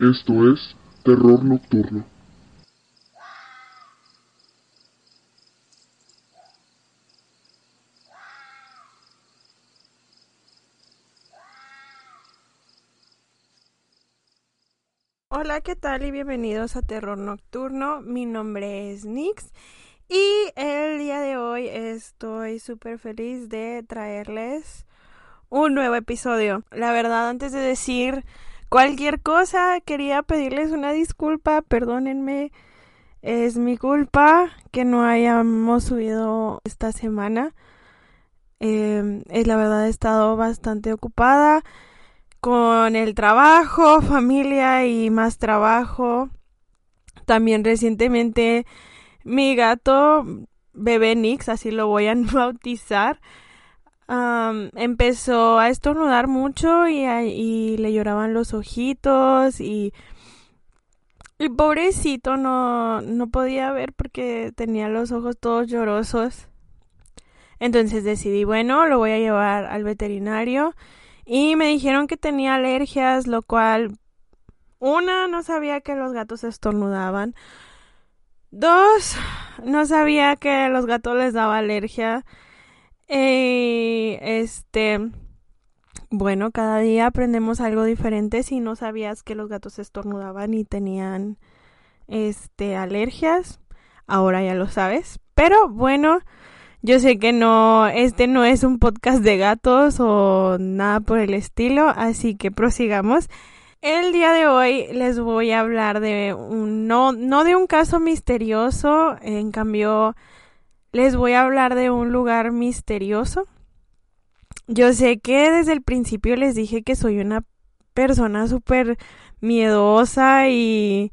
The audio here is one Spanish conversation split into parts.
Esto es Terror Nocturno. Hola, ¿qué tal? Y bienvenidos a Terror Nocturno. Mi nombre es Nix y el día de hoy estoy súper feliz de traerles un nuevo episodio. La verdad, antes de decir cualquier cosa, quería pedirles una disculpa, perdónenme. Es mi culpa que no hayamos subido esta semana. Eh, la verdad he estado bastante ocupada con el trabajo, familia y más trabajo. También recientemente mi gato, bebé Nix, así lo voy a bautizar, empezó a estornudar mucho y, le lloraban los ojitos y el pobrecito no, no podía ver porque tenía los ojos todos llorosos. Entonces decidí, bueno, lo voy a llevar al veterinario y me dijeron que tenía alergias, lo cual, una, no sabía que los gatos estornudaban. Dos, no sabía que los gatos les daba alergia. Y este, bueno, cada día aprendemos algo diferente. Si no sabías que los gatos estornudaban y tenían este alergias, ahora ya lo sabes. Pero bueno, yo sé que no, este no es un podcast de gatos o nada por el estilo, así que prosigamos. El día de hoy les voy a hablar de un, no, no de un caso misterioso, en cambio les voy a hablar de un lugar misterioso. Yo sé que desde el principio les dije que soy una persona súper miedosa y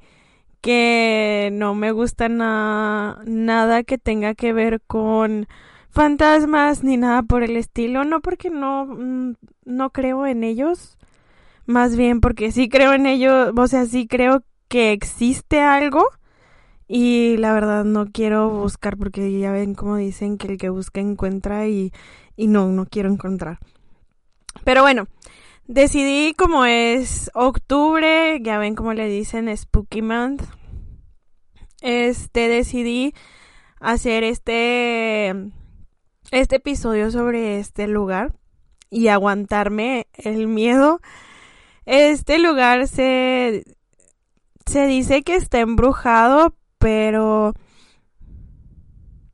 que no me gusta nada que tenga que ver con fantasmas ni nada por el estilo, no porque no, mm, no creo en ellos, más bien porque sí creo en ellos, o sea, sí creo que existe algo y la verdad no quiero buscar porque ya ven como dicen que el que busca encuentra y, y no, no quiero encontrar. Pero bueno, Decidí como es octubre, ya ven como le dicen Spooky Month. Este decidí hacer este este episodio sobre este lugar y aguantarme el miedo. Este lugar se se dice que está embrujado, pero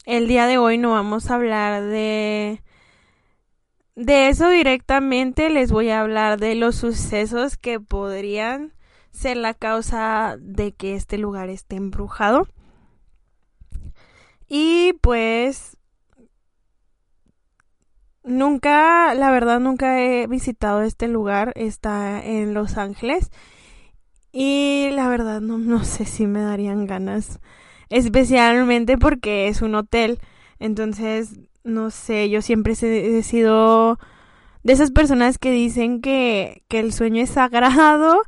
el día de hoy no vamos a hablar de de eso directamente les voy a hablar de los sucesos que podrían ser la causa de que este lugar esté embrujado. Y pues nunca, la verdad nunca he visitado este lugar, está en Los Ángeles. Y la verdad no, no sé si me darían ganas, especialmente porque es un hotel. Entonces no sé, yo siempre he sido de esas personas que dicen que, que el sueño es sagrado,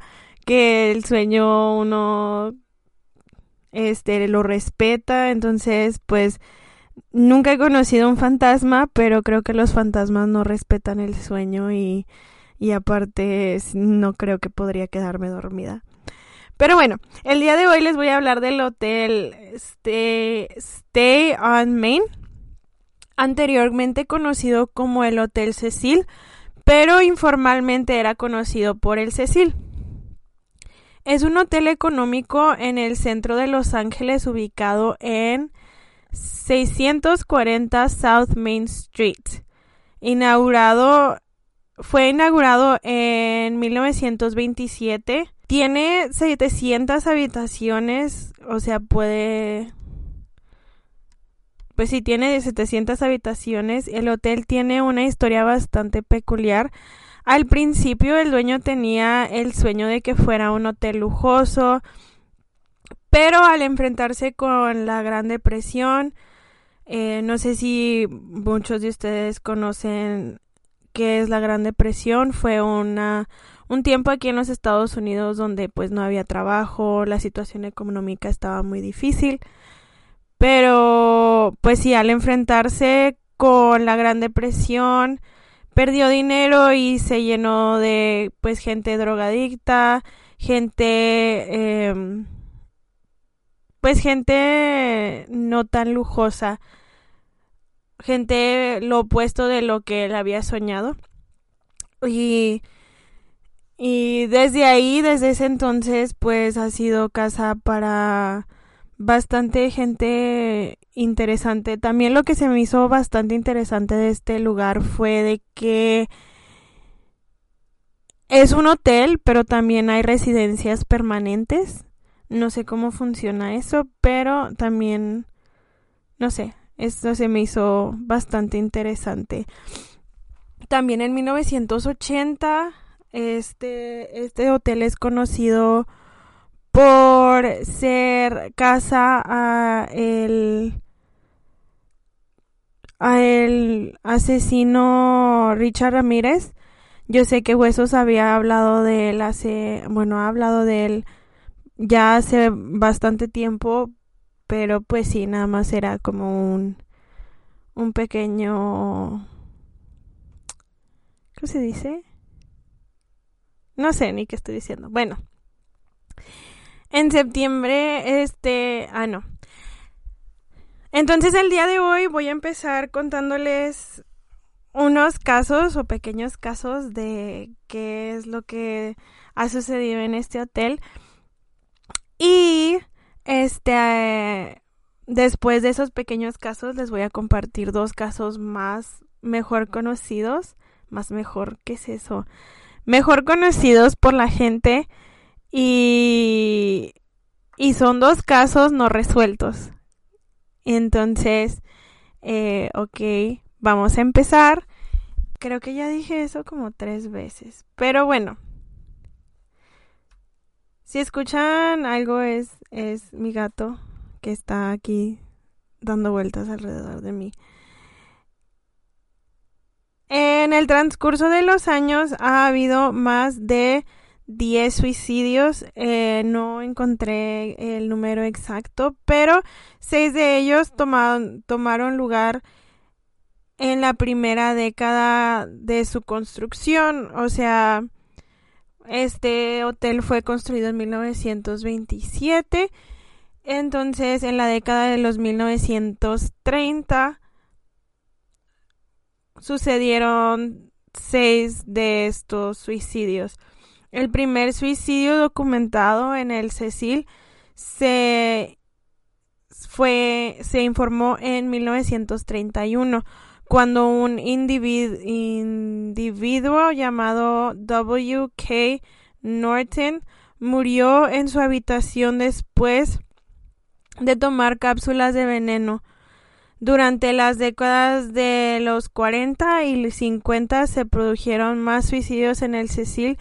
que el sueño uno este lo respeta, entonces pues nunca he conocido un fantasma, pero creo que los fantasmas no respetan el sueño y, y aparte no creo que podría quedarme dormida. Pero bueno, el día de hoy les voy a hablar del hotel Stay, Stay on Main anteriormente conocido como el Hotel Cecil, pero informalmente era conocido por el Cecil. Es un hotel económico en el centro de Los Ángeles ubicado en 640 South Main Street. Inaugurado fue inaugurado en 1927. Tiene 700 habitaciones, o sea, puede pues sí, tiene 700 habitaciones. El hotel tiene una historia bastante peculiar. Al principio el dueño tenía el sueño de que fuera un hotel lujoso, pero al enfrentarse con la Gran Depresión, eh, no sé si muchos de ustedes conocen qué es la Gran Depresión, fue una un tiempo aquí en los Estados Unidos donde pues no había trabajo, la situación económica estaba muy difícil. Pero, pues sí, al enfrentarse con la Gran Depresión, perdió dinero y se llenó de, pues, gente drogadicta gente, em, pues gente no tan lujosa, gente lo opuesto de lo que él había soñado. Y, y desde ahí, desde ese entonces, pues ha sido casa para bastante gente interesante. También lo que se me hizo bastante interesante de este lugar fue de que es un hotel, pero también hay residencias permanentes. No sé cómo funciona eso, pero también, no sé, esto se me hizo bastante interesante. También en 1980, este, este hotel es conocido por ser casa a el a el asesino Richard Ramírez. Yo sé que Huesos había hablado de él hace, bueno, ha hablado de él ya hace bastante tiempo, pero pues sí, nada más era como un un pequeño ¿Cómo se dice? No sé ni qué estoy diciendo. Bueno, en septiembre, este, ah, no. Entonces el día de hoy voy a empezar contándoles unos casos o pequeños casos de qué es lo que ha sucedido en este hotel. Y este después de esos pequeños casos les voy a compartir dos casos más mejor conocidos, más mejor, ¿qué es eso? Mejor conocidos por la gente y, y son dos casos no resueltos. Entonces, eh, ok, vamos a empezar. Creo que ya dije eso como tres veces. Pero bueno, si escuchan algo es, es mi gato que está aquí dando vueltas alrededor de mí. En el transcurso de los años ha habido más de 10 suicidios. Eh, no encontré el número exacto, pero seis de ellos tomaron, tomaron lugar en la primera década de su construcción. O sea, este hotel fue construido en 1927. Entonces, en la década de los 1930 sucedieron seis de estos suicidios. El primer suicidio documentado en el Cecil se fue se informó en 1931 cuando un individuo llamado W.K. Norton murió en su habitación después de tomar cápsulas de veneno. Durante las décadas de los 40 y 50 se produjeron más suicidios en el Cecil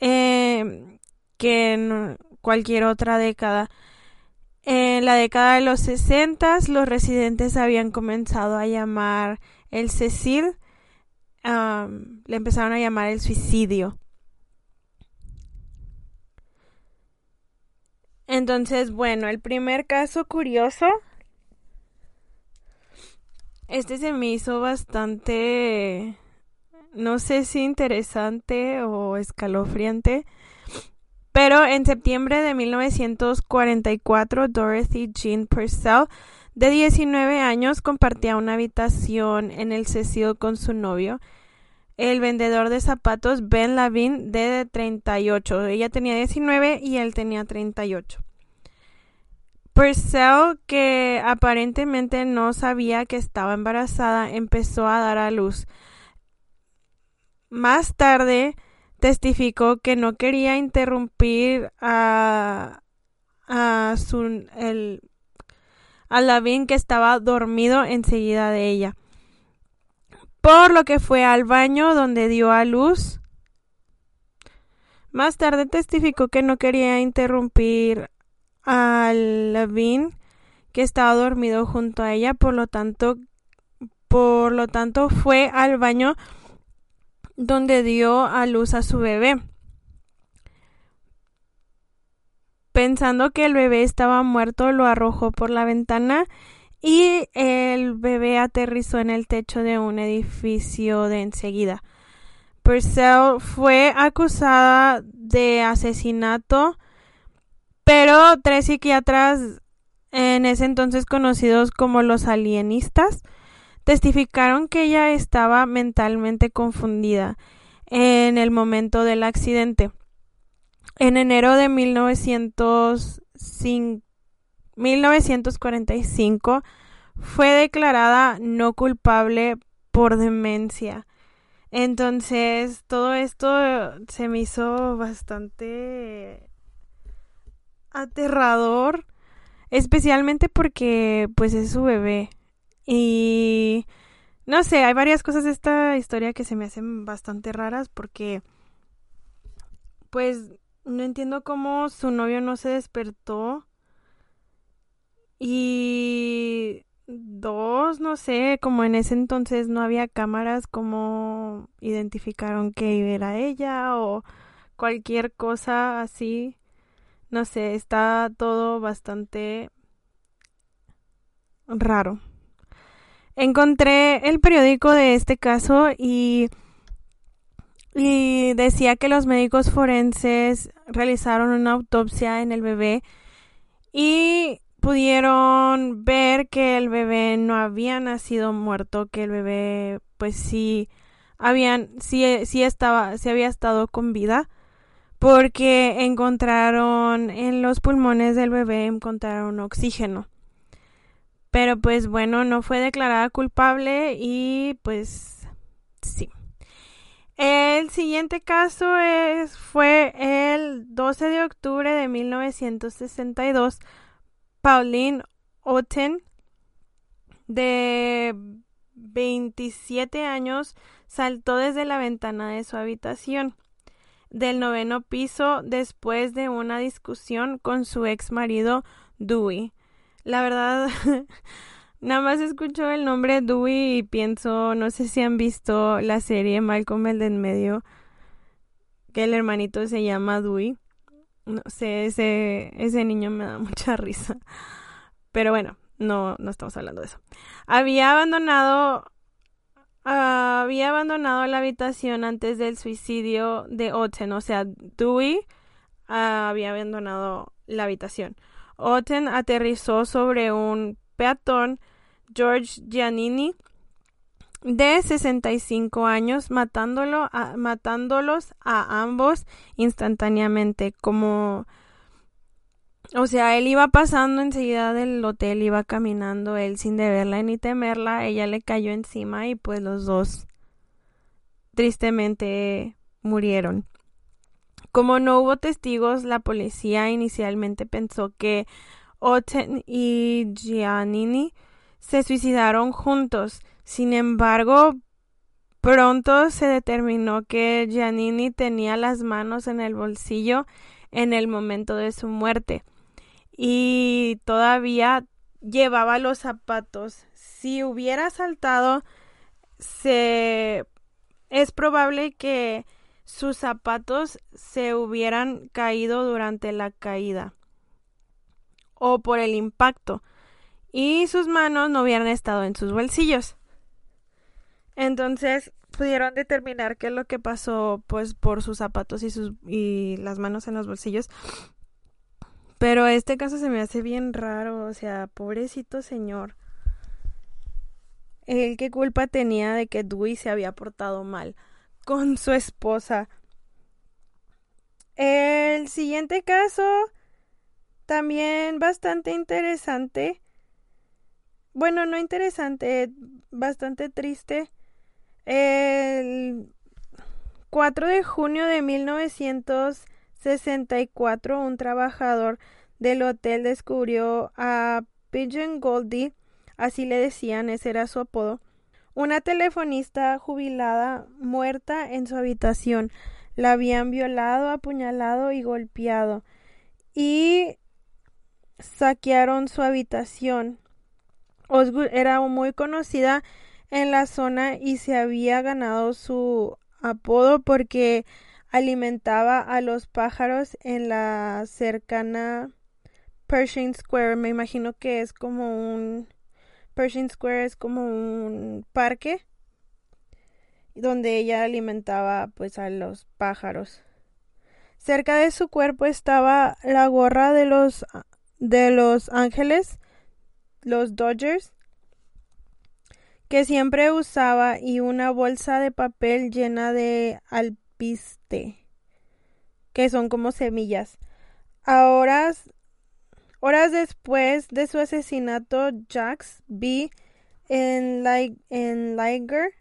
eh, que en cualquier otra década. En la década de los 60 los residentes habían comenzado a llamar el Cecil, le empezaron a llamar el suicidio. Entonces, bueno, el primer caso curioso, este se me hizo bastante no sé si interesante o escalofriante, pero en septiembre de 1944 Dorothy Jean Purcell, de 19 años, compartía una habitación en el Cecil con su novio, el vendedor de zapatos Ben Lavin, de 38. Ella tenía 19 y él tenía 38. Purcell, que aparentemente no sabía que estaba embarazada, empezó a dar a luz. Más tarde testificó que no quería interrumpir a, a su el a Lavín que estaba dormido enseguida de ella. Por lo que fue al baño donde dio a luz. Más tarde testificó que no quería interrumpir a que estaba dormido junto a ella, por lo tanto por lo tanto fue al baño donde dio a luz a su bebé. Pensando que el bebé estaba muerto, lo arrojó por la ventana y el bebé aterrizó en el techo de un edificio de enseguida. Purcell fue acusada de asesinato, pero tres psiquiatras en ese entonces conocidos como los alienistas testificaron que ella estaba mentalmente confundida en el momento del accidente. En enero de 1945 fue declarada no culpable por demencia. Entonces, todo esto se me hizo bastante aterrador, especialmente porque pues es su bebé. Y no sé, hay varias cosas de esta historia que se me hacen bastante raras porque pues no entiendo cómo su novio no se despertó. Y dos, no sé, como en ese entonces no había cámaras, como identificaron que era ella o cualquier cosa así. No sé, está todo bastante raro. Encontré el periódico de este caso y, y decía que los médicos forenses realizaron una autopsia en el bebé y pudieron ver que el bebé no había nacido muerto, que el bebé pues sí habían sí, sí estaba sí había estado con vida porque encontraron en los pulmones del bebé encontraron oxígeno. Pero pues bueno, no fue declarada culpable y pues sí. El siguiente caso es, fue el 12 de octubre de 1962 Pauline Otten, de 27 años, saltó desde la ventana de su habitación del noveno piso después de una discusión con su ex marido Dewey. La verdad, nada más escucho el nombre Dewey y pienso, no sé si han visto la serie Malcolm el de en medio, que el hermanito se llama Dewey. No sé, ese, ese niño me da mucha risa. Pero bueno, no, no estamos hablando de eso. Había abandonado había abandonado la habitación antes del suicidio de Otten, o sea, Dewey había abandonado la habitación. Otten aterrizó sobre un peatón, George Giannini, de 65 años, matándolo a, matándolos a ambos instantáneamente, como o sea, él iba pasando enseguida del hotel, iba caminando, él sin deberla ni temerla, ella le cayó encima y pues los dos tristemente murieron. Como no hubo testigos, la policía inicialmente pensó que Otten y Giannini se suicidaron juntos. Sin embargo, pronto se determinó que Giannini tenía las manos en el bolsillo en el momento de su muerte y todavía llevaba los zapatos. Si hubiera saltado, se es probable que sus zapatos se hubieran caído durante la caída o por el impacto y sus manos no hubieran estado en sus bolsillos. Entonces pudieron determinar qué es lo que pasó pues por sus zapatos y sus y las manos en los bolsillos. Pero este caso se me hace bien raro, o sea, pobrecito señor. ¿El qué culpa tenía de que Dewey se había portado mal con su esposa? El siguiente caso, también bastante interesante. Bueno, no interesante, bastante triste. El 4 de junio de 1964, un trabajador del hotel descubrió a Pigeon Goldie, así le decían, ese era su apodo, una telefonista jubilada muerta en su habitación. La habían violado, apuñalado y golpeado. Y saquearon su habitación. Osgood era muy conocida en la zona y se había ganado su apodo porque alimentaba a los pájaros en la cercana Pershing Square. Me imagino que es como un Pershing Square es como un parque donde ella alimentaba pues a los pájaros. Cerca de su cuerpo estaba la gorra de los de los Ángeles, los Dodgers, que siempre usaba y una bolsa de papel llena de que son como semillas. Ahora, horas después de su asesinato, Jax B. en, en Liger,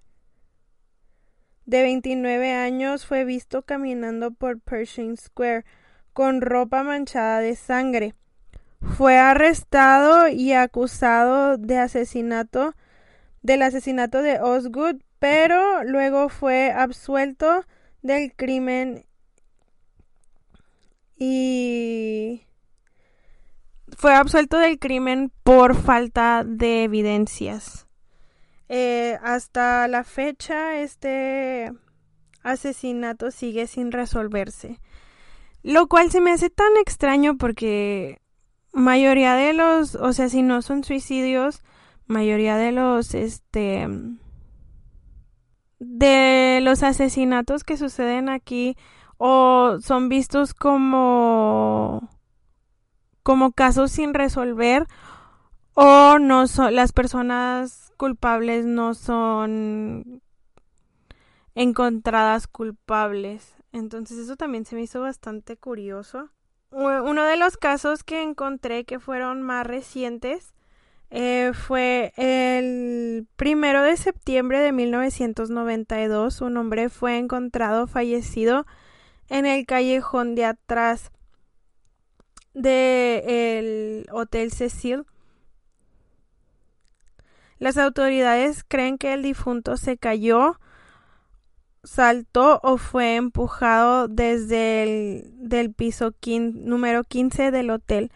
de 29 años, fue visto caminando por Pershing Square con ropa manchada de sangre. Fue arrestado y acusado de asesinato del asesinato de Osgood, pero luego fue absuelto del crimen y fue absuelto del crimen por falta de evidencias. Eh, hasta la fecha este asesinato sigue sin resolverse. Lo cual se me hace tan extraño porque mayoría de los, o sea, si no son suicidios, mayoría de los, este, de los asesinatos que suceden aquí o son vistos como como casos sin resolver o no son las personas culpables no son encontradas culpables. Entonces eso también se me hizo bastante curioso. Uno de los casos que encontré que fueron más recientes eh, fue el primero de septiembre de 1992. Un hombre fue encontrado fallecido en el callejón de atrás del Hotel Cecil. Las autoridades creen que el difunto se cayó, saltó o fue empujado desde el del piso número 15 del hotel.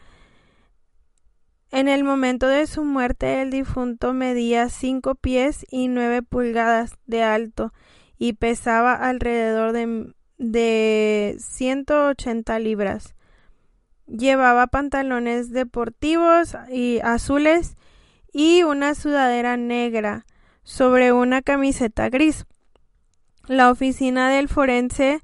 En el momento de su muerte, el difunto medía cinco pies y nueve pulgadas de alto y pesaba alrededor de, de 180 libras. Llevaba pantalones deportivos y azules y una sudadera negra sobre una camiseta gris. La oficina del forense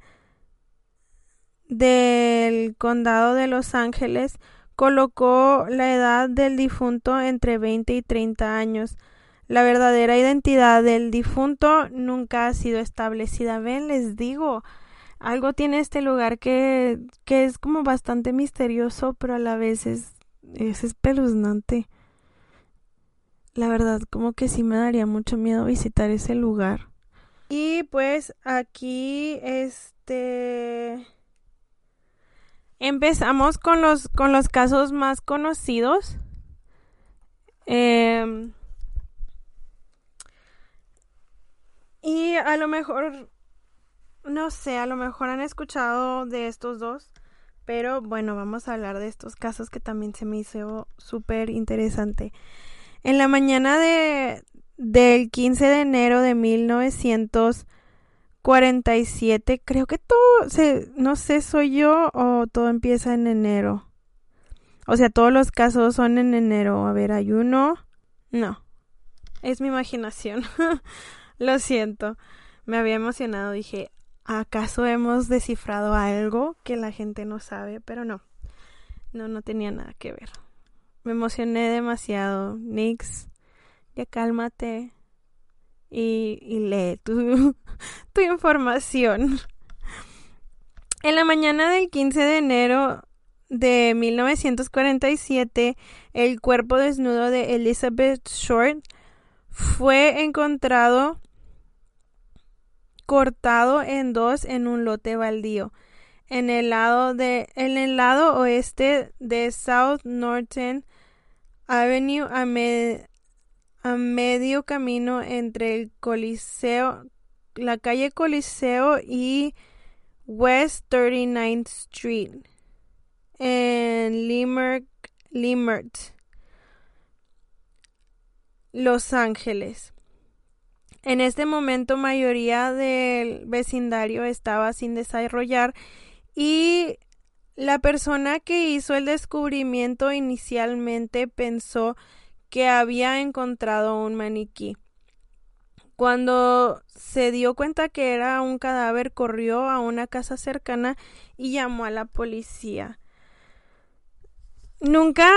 del condado de Los Ángeles colocó la edad del difunto entre 20 y 30 años. La verdadera identidad del difunto nunca ha sido establecida. Ven, les digo, algo tiene este lugar que, que es como bastante misterioso, pero a la vez es, es espeluznante. La verdad, como que sí me daría mucho miedo visitar ese lugar. Y pues aquí, este Empezamos con los, con los casos más conocidos. Em, y a lo mejor, no sé, a lo mejor han escuchado de estos dos. Pero bueno, vamos a hablar de estos casos que también se me hizo súper interesante. En la mañana de, del 15 de enero de 1900 47. Creo que todo, se, no sé, soy yo o todo empieza en enero. O sea, todos los casos son en enero. A ver, hay uno. No. Es mi imaginación. Lo siento. Me había emocionado. Dije, ¿acaso hemos descifrado algo que la gente no sabe? Pero no. No, no tenía nada que ver. Me emocioné demasiado. Nix, ya cálmate y, lee tu, tu información. En la mañana del 15 de enero de 1947, el cuerpo desnudo de Elizabeth Short fue encontrado cortado en dos en un lote baldío en el lado de en el lado oeste de South Norton Avenue a, a medio camino entre el Coliseo, la calle Coliseo y West 39th Street en Limerick, Limert, Los Ángeles. En este momento mayoría del vecindario estaba sin desarrollar y la persona que hizo el descubrimiento inicialmente pensó que había encontrado un maniquí. Cuando se dio cuenta que era un cadáver, corrió a una casa cercana y llamó a la policía. Nunca,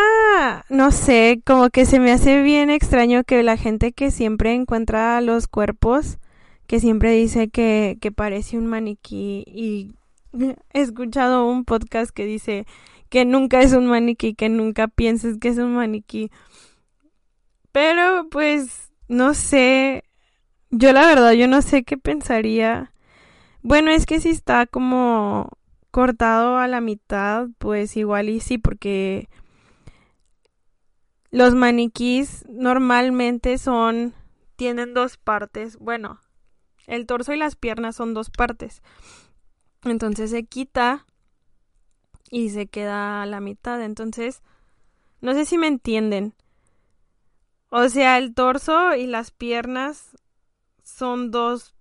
no sé, como que se me hace bien extraño que la gente que siempre encuentra los cuerpos, que siempre dice que, parece un maniquí y he escuchado un podcast que dice que nunca es un maniquí, que nunca pienses que es un maniquí. Pero pues no sé, yo la verdad yo no sé qué pensaría. Bueno, es que si está como cortado a la mitad, pues igual y sí, porque los maniquís normalmente son tienen dos partes. Bueno, el torso y las piernas son dos partes. Entonces se quita y se queda a la mitad. Entonces, no sé si me entienden. O sea, el torso y las piernas son dos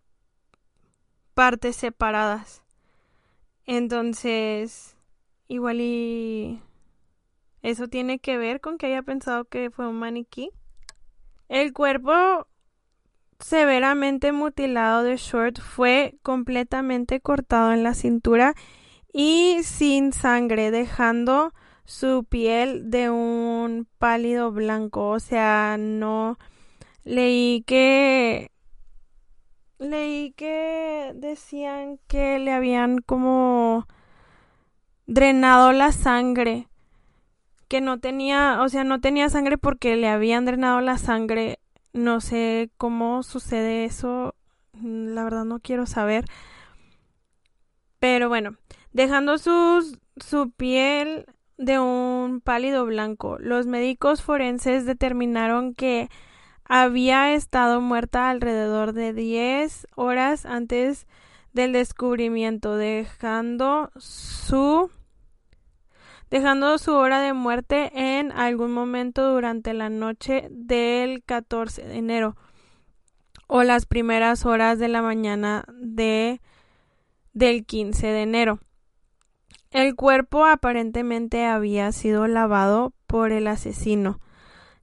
partes separadas. Entonces, igual y eso tiene que ver con que haya pensado que fue un maniquí. El cuerpo severamente mutilado de Short fue completamente cortado en la cintura y sin sangre, dejando su piel de un pálido blanco. O sea, no leí que leí que decían que le habían como drenado la sangre que no tenía, o sea, no tenía sangre porque le habían drenado la sangre no sé cómo sucede eso, la verdad no quiero saber. Pero bueno, dejando sus, su piel de un pálido blanco, los médicos forenses determinaron que había estado muerta alrededor de 10 horas antes del descubrimiento, dejando su dejando su hora de muerte en algún momento durante la noche del 14 de enero o las primeras horas de la mañana de del 15 de enero. El cuerpo aparentemente había sido lavado por el asesino.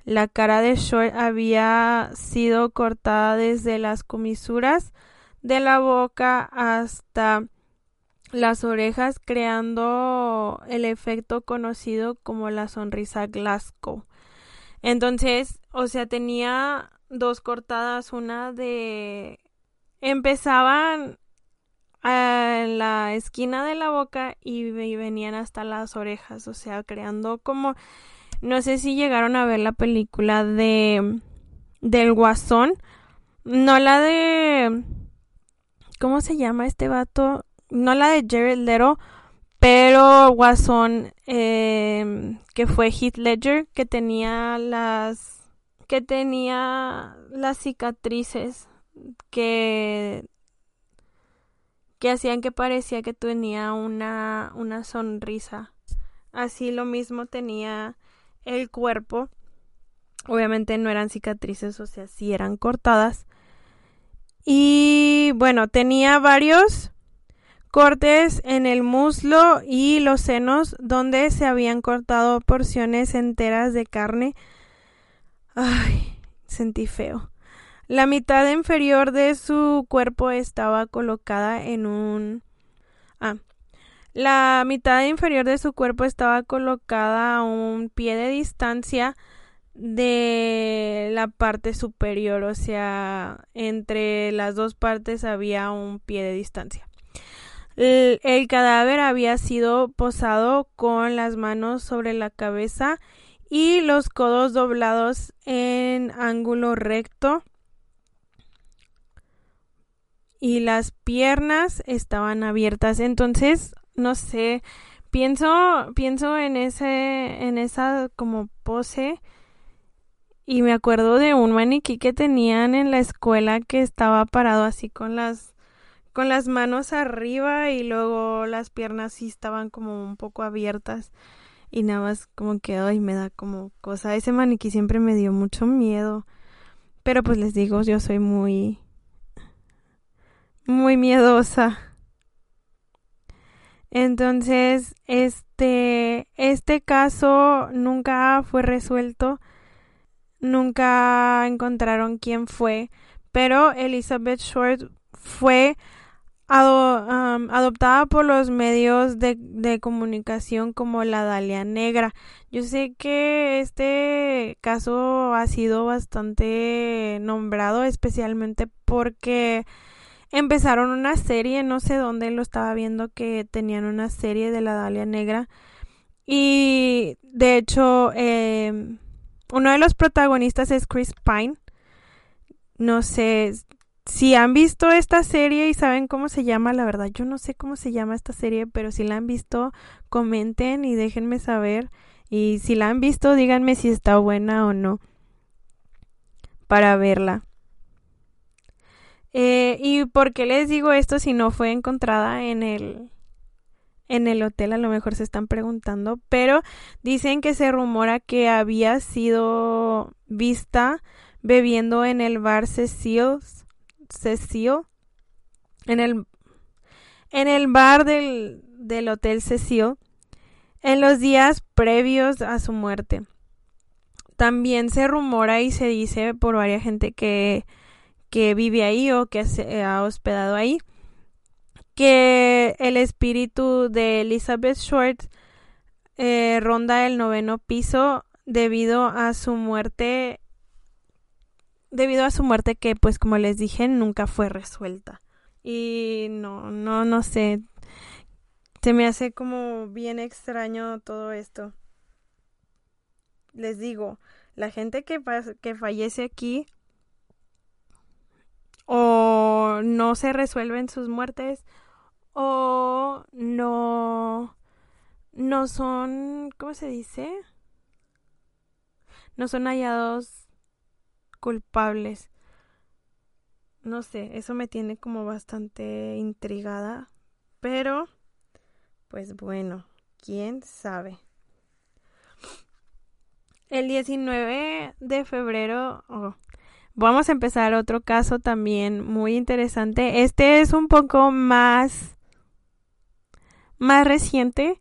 La cara de Short había sido cortada desde las comisuras de la boca hasta las orejas creando el efecto conocido como la sonrisa Glasgow. Entonces, o sea, tenía dos cortadas, una de empezaban en la esquina de la boca y venían hasta las orejas, o sea, creando como no sé si llegaron a ver la película de del Guasón, no la de ¿cómo se llama este vato? no la de Jared Leto, pero Guasón, eh, que fue Heath Ledger, que tenía las que tenía las cicatrices que que hacían que parecía que tenía una una sonrisa. Así lo mismo tenía el cuerpo. Obviamente no eran cicatrices, o sea, sí eran cortadas. Y bueno, tenía varios cortes en el muslo y los senos donde se habían cortado porciones enteras de carne. Ay, sentí feo. La mitad inferior de su cuerpo estaba colocada en un... Ah. La mitad inferior de su cuerpo estaba colocada a un pie de distancia de la parte superior, o sea, entre las dos partes había un pie de distancia. El, cadáver había sido posado con las manos sobre la cabeza y los codos doblados en ángulo recto y las piernas estaban abiertas. Entonces, no sé, pienso pienso en ese en esa como pose y me acuerdo de un maniquí que tenían en la escuela que estaba parado así con las con las manos arriba y luego las piernas sí estaban como un poco abiertas y nada más como que y me da como cosa. Ese maniquí siempre me dio mucho miedo. Pero pues les digo, yo soy muy muy miedosa. Entonces, este este caso nunca fue resuelto. Nunca encontraron quién fue, pero Elizabeth Short fue adoptada por los medios de, de, comunicación como la Dalia Negra. Yo sé que este caso ha sido bastante nombrado, especialmente porque empezaron una serie, no sé dónde lo estaba viendo, que tenían una serie de la Dalia Negra. Y de hecho, em, uno de los protagonistas es Chris Pine. No sé si han visto esta serie y saben cómo se llama, la verdad, yo no sé cómo se llama esta serie, pero si la han visto, comenten y déjenme saber. Y si la han visto, díganme si está buena o no para verla. Eh, ¿Y por qué les digo esto si no fue encontrada en el, en el hotel? A lo mejor se están preguntando. Pero dicen que se rumora que había sido vista bebiendo en el bar Cecil. Cecil. En el, en el bar del, del hotel Cecil. En los días previos a su muerte. También se rumora y se dice por varias gente que que vive ahí o que se ha hospedado ahí, que el espíritu de Elizabeth Short eh, ronda el noveno piso debido a su muerte debido a su muerte que pues como les dije nunca fue resuelta. Y no no no sé se me hace como bien extraño todo esto. Les digo la gente que, que fallece aquí o no se resuelven sus muertes o no no son ¿cómo se dice? no son hallados culpables. No sé, eso me tiene como bastante intrigada, pero pues bueno, quién sabe. El 19 de febrero, oh, Vamos a empezar otro caso también muy interesante. Este es un poco más más reciente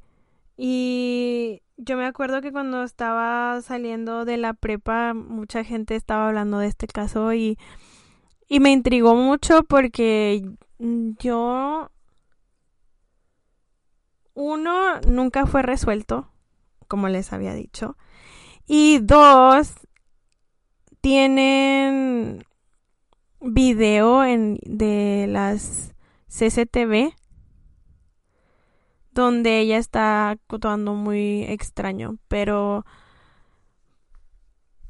y yo me acuerdo que cuando estaba saliendo de la prepa mucha gente estaba hablando de este caso y y me intrigó mucho porque yo uno nunca fue resuelto, como les había dicho. Y dos, tienen video en, de las CCTV donde ella está actuando muy extraño, pero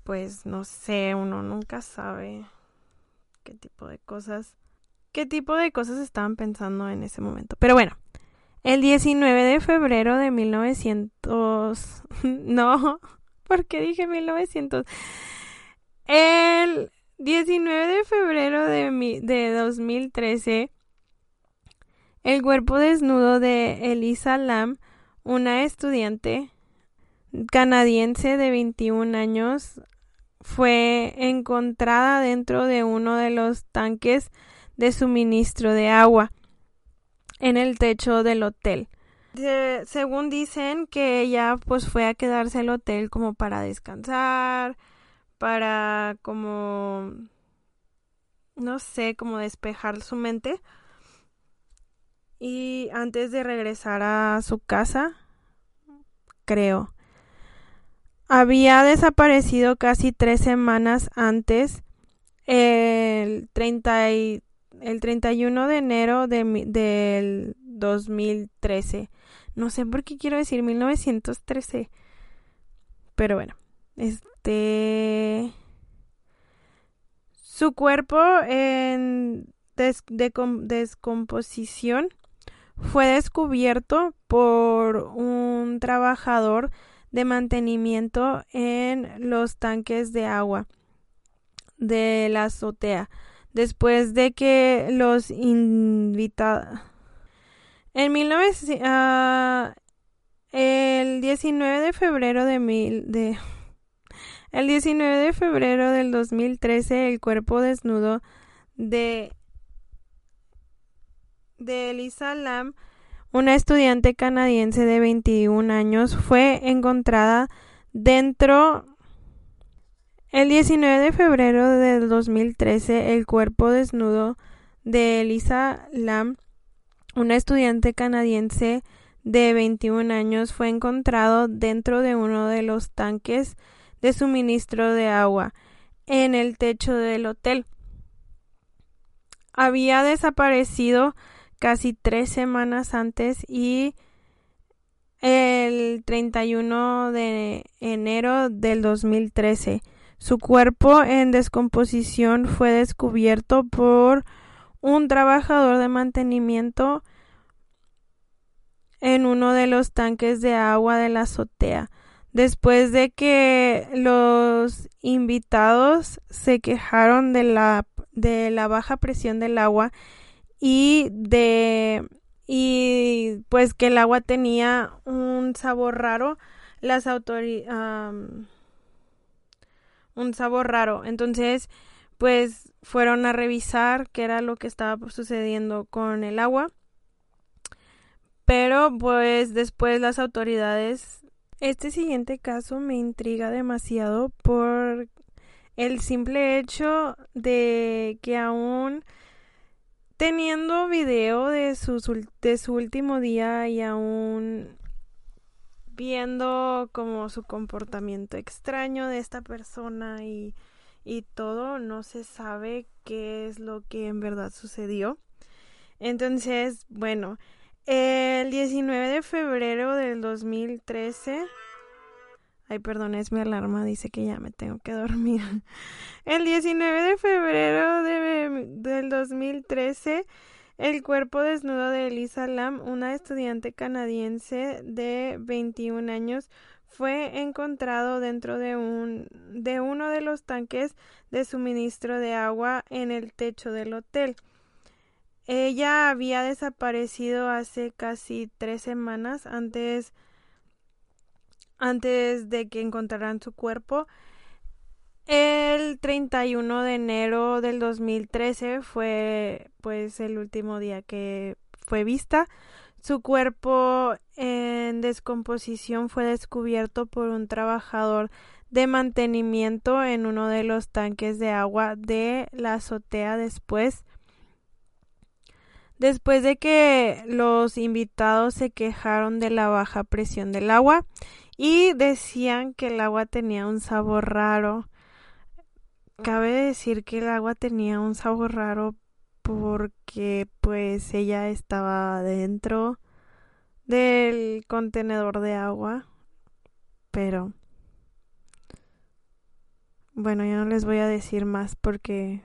pues no sé, uno nunca sabe qué tipo de cosas, qué tipo de cosas estaban pensando en ese momento. Pero bueno, el 19 de febrero de 1900, no, ¿por qué dije 1900? El 19 de febrero de, de 2013, el cuerpo desnudo de Elisa Lam, una estudiante canadiense de 21 años, fue encontrada dentro de uno de los tanques de suministro de agua en el techo del hotel. según dicen que ella pues fue a quedarse al hotel como para descansar, para como, no sé, como despejar su mente. Y antes de regresar a su casa, creo, había desaparecido casi tres semanas antes, el, 30 y, el 31 de enero de, del 2013. No sé por qué quiero decir 1913. Pero bueno, este su cuerpo en descomposición fue descubierto por un trabajador de mantenimiento en los tanques de agua de la azotea. Después de que los invitados en 19 ah, el 19 de febrero de, mil, de el 19 de febrero del 2013, el cuerpo desnudo de, de Elisa Lam, una estudiante canadiense de 21 años, fue encontrada dentro El 19 de febrero del 2013, el cuerpo desnudo de Elisa Lam, una estudiante canadiense de 21 años, fue encontrado dentro de uno de los tanques de suministro de agua en el techo del hotel. Había desaparecido casi tres semanas antes y el 31 de enero del 2013 su cuerpo en descomposición fue descubierto por un trabajador de mantenimiento en uno de los tanques de agua de la azotea después de que los invitados se quejaron de la, de la baja presión del agua y de y pues que el agua tenía un sabor raro las un sabor raro. Entonces pues fueron a revisar qué era lo que estaba sucediendo con el agua. Pero pues después las autoridades este siguiente caso me intriga demasiado por el simple hecho de que aún teniendo video de su, de su último día y aún viendo como su comportamiento extraño de esta persona y, y todo, no se sabe qué es lo que en verdad sucedió. Entonces, bueno, el 19 de febrero del 2013. Ay, perdón, mi alarma, dice que ya me tengo que dormir. El 19 de febrero de, del 2013, el cuerpo desnudo de Elisa Lam, una estudiante canadiense de 21 años, fue encontrado dentro de un de uno de los tanques de suministro de agua en el techo del hotel. Ella había desaparecido hace casi tres semanas antes, antes de que encontraran su cuerpo. El 31 de enero del 2013 fue pues el último día que fue vista. Su cuerpo en descomposición fue descubierto por un trabajador de mantenimiento en uno de los tanques de agua de la azotea después después de que los invitados se quejaron de la baja presión del agua y decían que el agua tenía un sabor raro. Cabe decir que el agua tenía un sabor raro porque pues ella estaba dentro del contenedor de agua, pero bueno, ya no les voy a decir más porque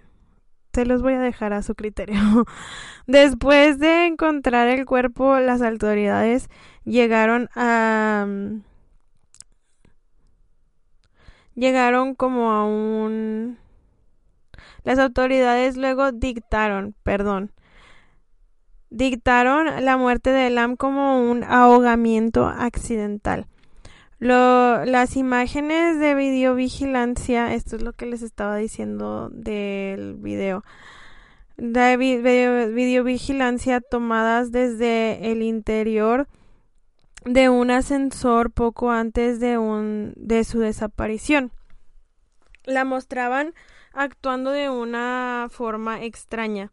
se los voy a dejar a su criterio. Después de encontrar el cuerpo, las autoridades llegaron a... Mm, llegaron como a un... Las autoridades luego dictaron, perdón, dictaron la muerte de Lam como un ahogamiento accidental. Las imágenes de videovigilancia, esto es lo que les estaba diciendo del video, de videovigilancia tomadas desde el interior de un ascensor poco antes de, un, de su desaparición. La mostraban actuando de una forma extraña,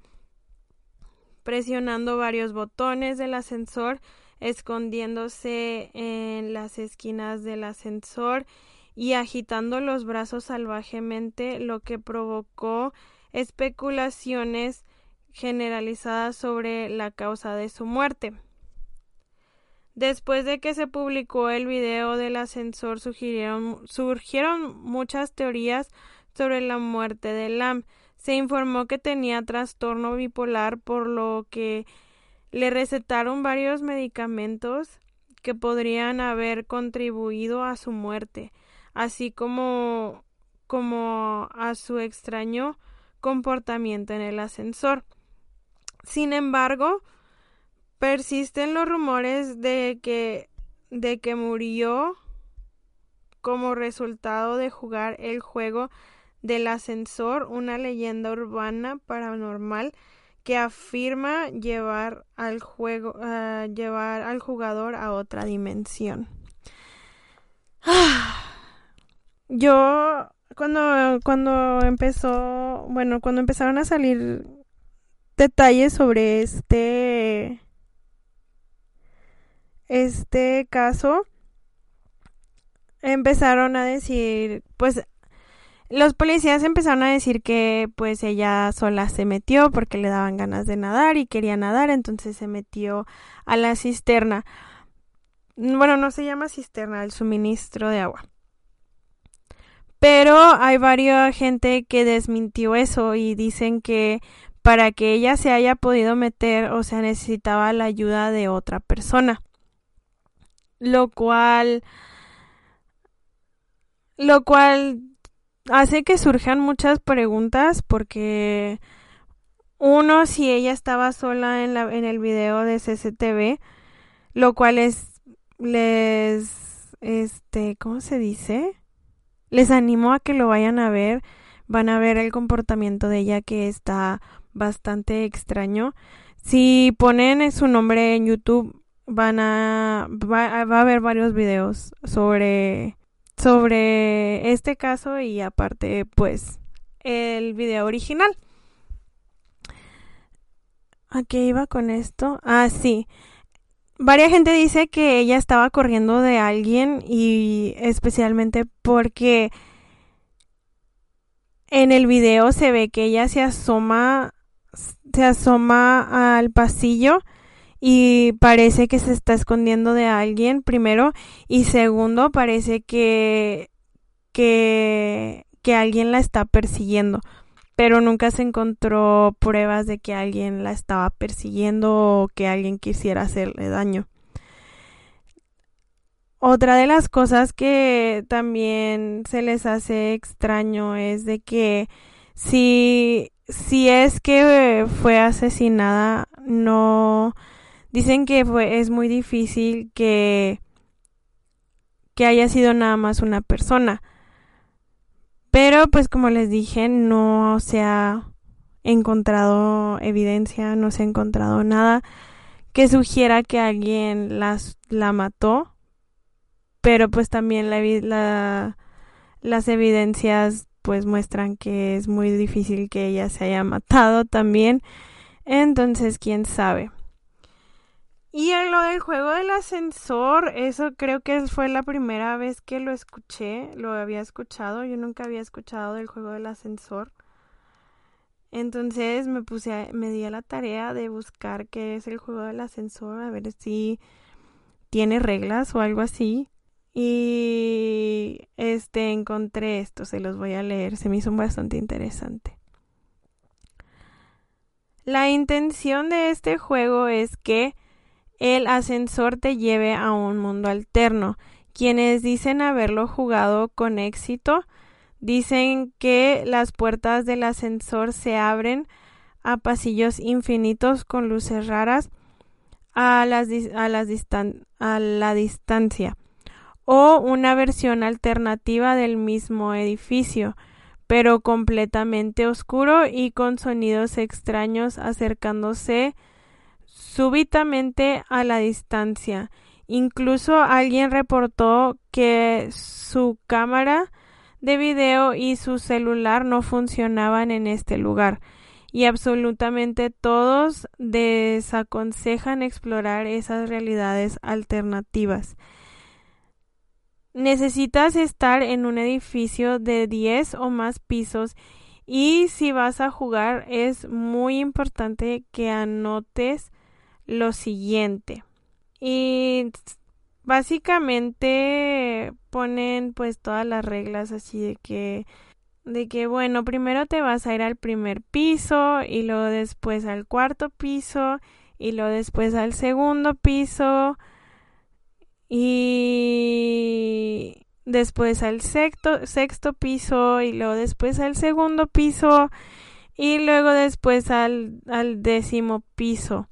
presionando varios botones del ascensor escondiéndose en las esquinas del ascensor y agitando los brazos salvajemente, lo que provocó especulaciones generalizadas sobre la causa de su muerte. Después de que se publicó el video del ascensor, surgieron muchas teorías sobre la muerte de Lam. Se informó que tenía trastorno bipolar, por lo que le recetaron varios medicamentos que podrían haber contribuido a su muerte, así como como a su extraño comportamiento en el ascensor. Sin embargo, persisten los rumores de que de que murió como resultado de jugar el juego del ascensor, una leyenda urbana paranormal que afirma llevar al juego uh, llevar al jugador a otra dimensión. Yo cuando, cuando empezó, bueno, cuando empezaron a salir detalles sobre este, este caso, empezaron a decir, pues los policías empezaron a decir que pues ella sola se metió porque le daban ganas de nadar y quería nadar, entonces se metió a la cisterna. Bueno, no se llama cisterna, el suministro de agua. Pero hay varias gente que desmintió eso y dicen que para que ella se haya podido meter, o sea, necesitaba la ayuda de otra persona. Lo cual lo cual hace que surjan muchas preguntas porque uno si ella estaba sola en la en el video de CCTV, lo cual es les este, ¿cómo se dice? Les animo a que lo vayan a ver, van a ver el comportamiento de ella que está bastante extraño. Si ponen su nombre en YouTube, van a va, va a haber varios videos sobre sobre este caso y aparte pues el video original. ¿A qué iba con esto? Ah, sí. Varia gente dice que ella estaba corriendo de alguien y especialmente porque en el video se ve que ella se asoma se asoma al pasillo y parece que se está escondiendo de alguien primero y segundo parece que que alguien la está persiguiendo pero nunca se encontró pruebas de que alguien la estaba persiguiendo o que alguien quisiera hacerle daño. Otra de las cosas que también se les hace extraño es de que si, si es que fue asesinada, no Dicen que fue, es muy difícil que, que haya sido nada más una persona. Pero pues como les dije, no se ha encontrado evidencia, no se ha encontrado nada que sugiera que alguien las, la mató. Pero pues también la, la, las evidencias pues muestran que es muy difícil que ella se haya matado también. Entonces, quién sabe. Y en lo del juego del ascensor, eso creo que fue la primera vez que lo escuché, lo había escuchado, yo nunca había escuchado del juego del ascensor. Entonces me puse, a, me di a la tarea de buscar qué es el juego del ascensor, a ver si tiene reglas o algo así. Y este encontré esto, se los voy a leer, se me hizo bastante interesante. La intención de este juego es que el ascensor te lleve a un mundo alterno. Quienes dicen haberlo jugado con éxito dicen que las puertas del ascensor se abren a pasillos infinitos con luces raras a, las, la distancia o una versión alternativa del mismo edificio pero completamente oscuro y con sonidos extraños acercándose súbitamente a la distancia. Incluso alguien reportó que su cámara de video y su celular no funcionaban en este lugar y absolutamente todos desaconsejan explorar esas realidades alternativas. Necesitas estar en un edificio de 10 o más pisos y si vas a jugar es muy importante que anotes lo siguiente. Y básicamente ponen pues todas las reglas así de que de que bueno, primero te vas a ir al primer piso y luego después al cuarto piso y luego después al segundo piso y después al sexto, sexto piso y luego después al segundo piso y luego después al, al décimo piso.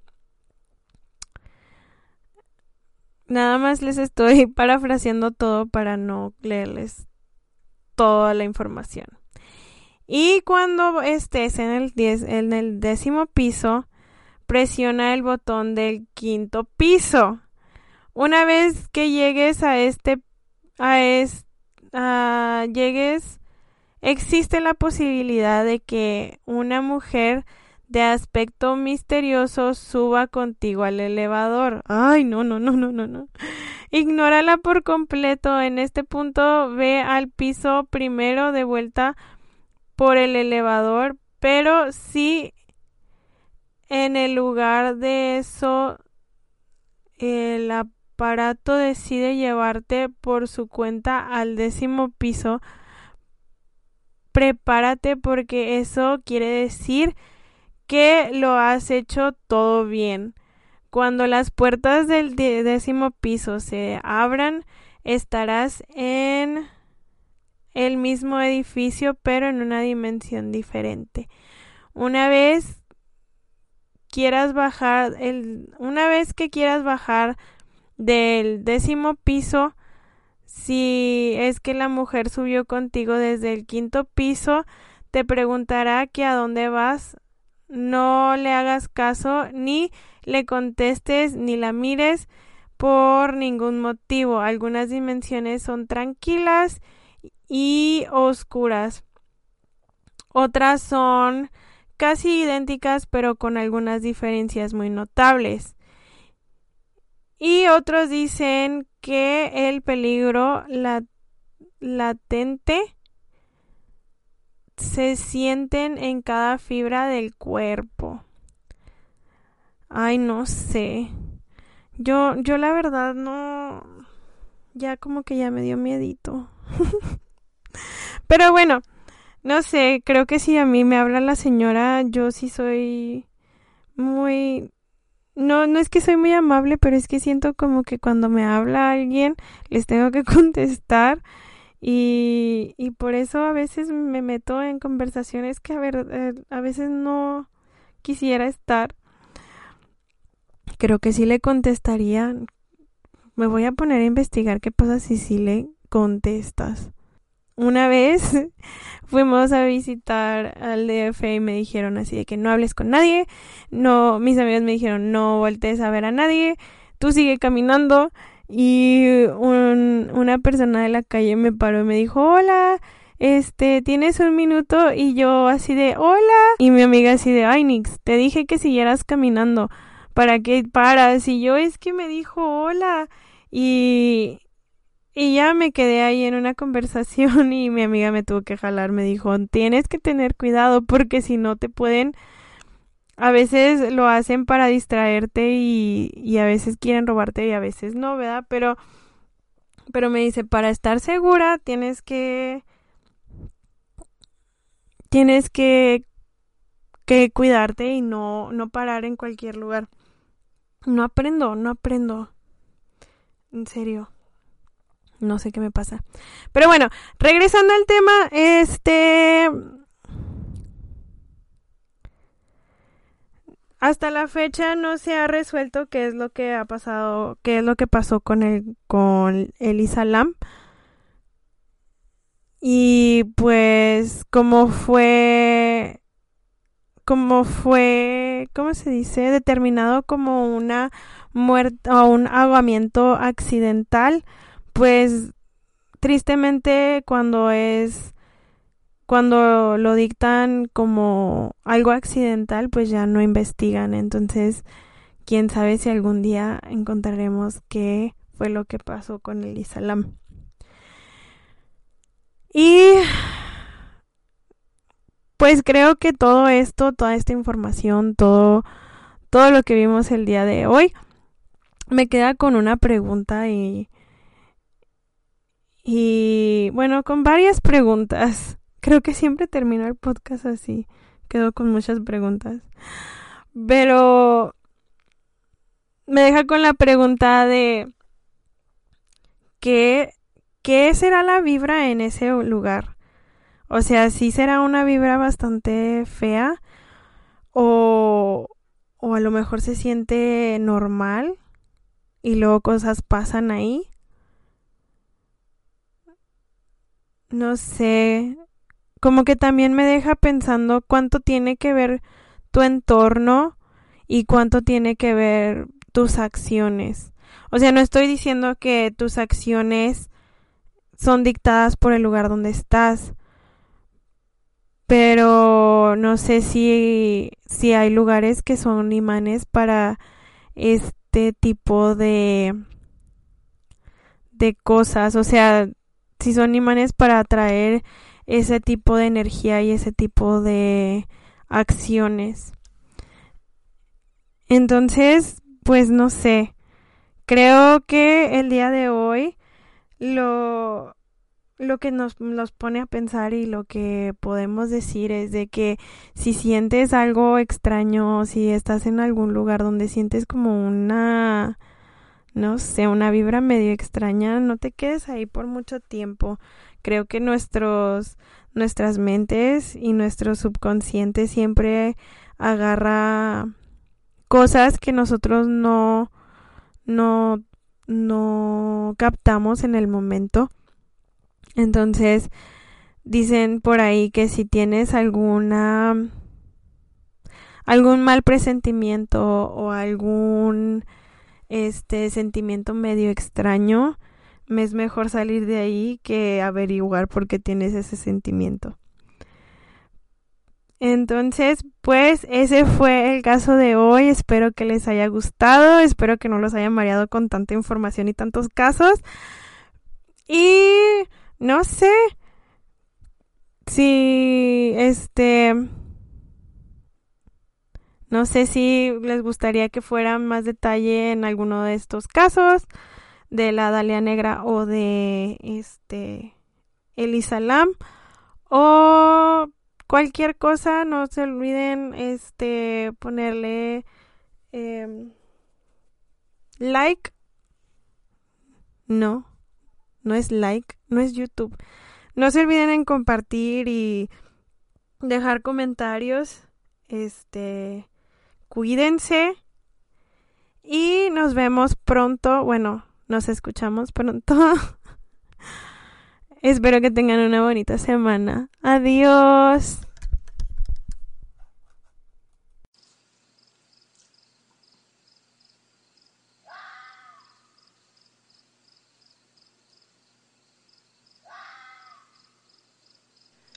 Nada más les estoy parafraseando todo para no leerles toda la información. Y cuando estés en el, en el décimo piso, presiona el botón del quinto piso. Una vez que llegues a este, a este, llegues existe la posibilidad de que una mujer de aspecto misterioso suba contigo al elevador. Ay, no, no, no, no, no, no. Ignórala por completo. En este punto ve al piso primero de vuelta por el elevador, pero si en el lugar de eso el aparato decide llevarte por su cuenta al décimo piso, prepárate porque eso quiere decir que lo has hecho todo bien. Cuando las puertas del décimo piso se abran, estarás en el mismo edificio pero en una dimensión diferente. Una vez quieras bajar el una vez que quieras bajar del décimo piso si es que la mujer subió contigo desde el quinto piso te preguntará que a dónde vas no le hagas caso ni le contestes ni la mires por ningún motivo. Algunas dimensiones son tranquilas y oscuras. Otras son casi idénticas pero con algunas diferencias muy notables. Y otros dicen que el peligro latente se sienten en cada fibra del cuerpo. Ay, no sé. Yo, yo la verdad no. Ya como que ya me dio miedito. Pero bueno, no sé, creo que si a mí me habla la señora, yo sí soy muy... No, no es que soy muy amable, pero es que siento como que cuando me habla alguien les tengo que contestar y, y por eso a veces me meto en conversaciones que eh, a veces no quisiera estar. Creo que sí le contestaría. Me voy a poner a investigar qué pasa si sí le contestas. Una vez fuimos a visitar al DF y me dijeron así de que no hables con nadie. No, mis amigos me dijeron no voltees a ver a nadie. Tú sigue caminando y un, una persona de la calle me paró y me dijo, hola, este, ¿tienes un minuto? Y yo así de, hola. Y mi amiga así de, ay, Nix, te dije que siguieras caminando. ¿Para qué paras? Y yo es que me dijo, hola. Y, y ya me quedé ahí en una conversación y mi amiga me tuvo que jalar, me dijo, tienes que tener cuidado porque si no te pueden a veces lo hacen para distraerte y, y a veces quieren robarte y a veces no, ¿verdad? Pero, pero me dice, para estar segura tienes que, tienes que, que cuidarte y no, no parar en cualquier lugar. No aprendo, no aprendo. En serio. No sé qué me pasa. Pero bueno, regresando al tema, este hasta la fecha no se ha resuelto qué es lo que ha pasado, qué es lo que pasó con el con el Isalam. Y pues como fue como fue, ¿cómo se dice? determinado como una muerte o un ahogamiento accidental, pues tristemente cuando es cuando lo dictan como algo accidental, pues ya no investigan. Entonces, quién sabe si algún día encontraremos qué fue lo que pasó con el Islam. Y pues creo que todo esto, toda esta información, todo, todo lo que vimos el día de hoy, me queda con una pregunta y, y bueno, con varias preguntas. Creo que siempre termino el podcast así. Quedo con muchas preguntas. Pero me deja con la pregunta de ¿qué, qué será la vibra en ese lugar? O sea, si será una vibra bastante fea o, o a lo mejor se siente normal y luego cosas pasan ahí. No sé, como que también me deja pensando cuánto tiene que ver tu entorno y cuánto tiene que ver tus acciones. O sea, no estoy diciendo que tus acciones son dictadas por el lugar donde estás, no sé si, si hay lugares que son imanes para este tipo de de cosas, o sea, si son imanes para atraer ese tipo de energía y ese tipo de acciones. Entonces, pues no sé. Creo que el día de hoy lo lo que nos, nos pone a pensar y lo que podemos decir es de que si sientes algo extraño, si estás en algún lugar donde sientes como una no sé, una vibra medio extraña, no te quedes ahí por mucho tiempo. Creo que nuestros, nuestras mentes y nuestro subconsciente siempre agarra cosas que nosotros no, no, no captamos en el momento. Entonces, dicen por ahí que si tienes alguna algún mal presentimiento o algún este sentimiento medio extraño, me es mejor salir de ahí que averiguar por qué tienes ese sentimiento. Entonces, pues ese fue el caso de hoy. Espero que les haya gustado. Espero que no los haya mareado con tanta información y tantos casos. Y no sé si este no sé si les gustaría que fuera más detalle en alguno de estos casos de la Dalia Negra o de este Elisa Lam o cualquier cosa, no se olviden este ponerle em, like. No, no es like, no es YouTube. No se olviden en compartir y dejar comentarios. Este cuídense y nos vemos pronto. Bueno, nos escuchamos pronto. Espero que tengan una bonita semana. Adiós.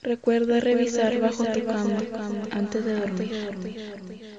Recuerda revisar bajo tu cama antes de dormir.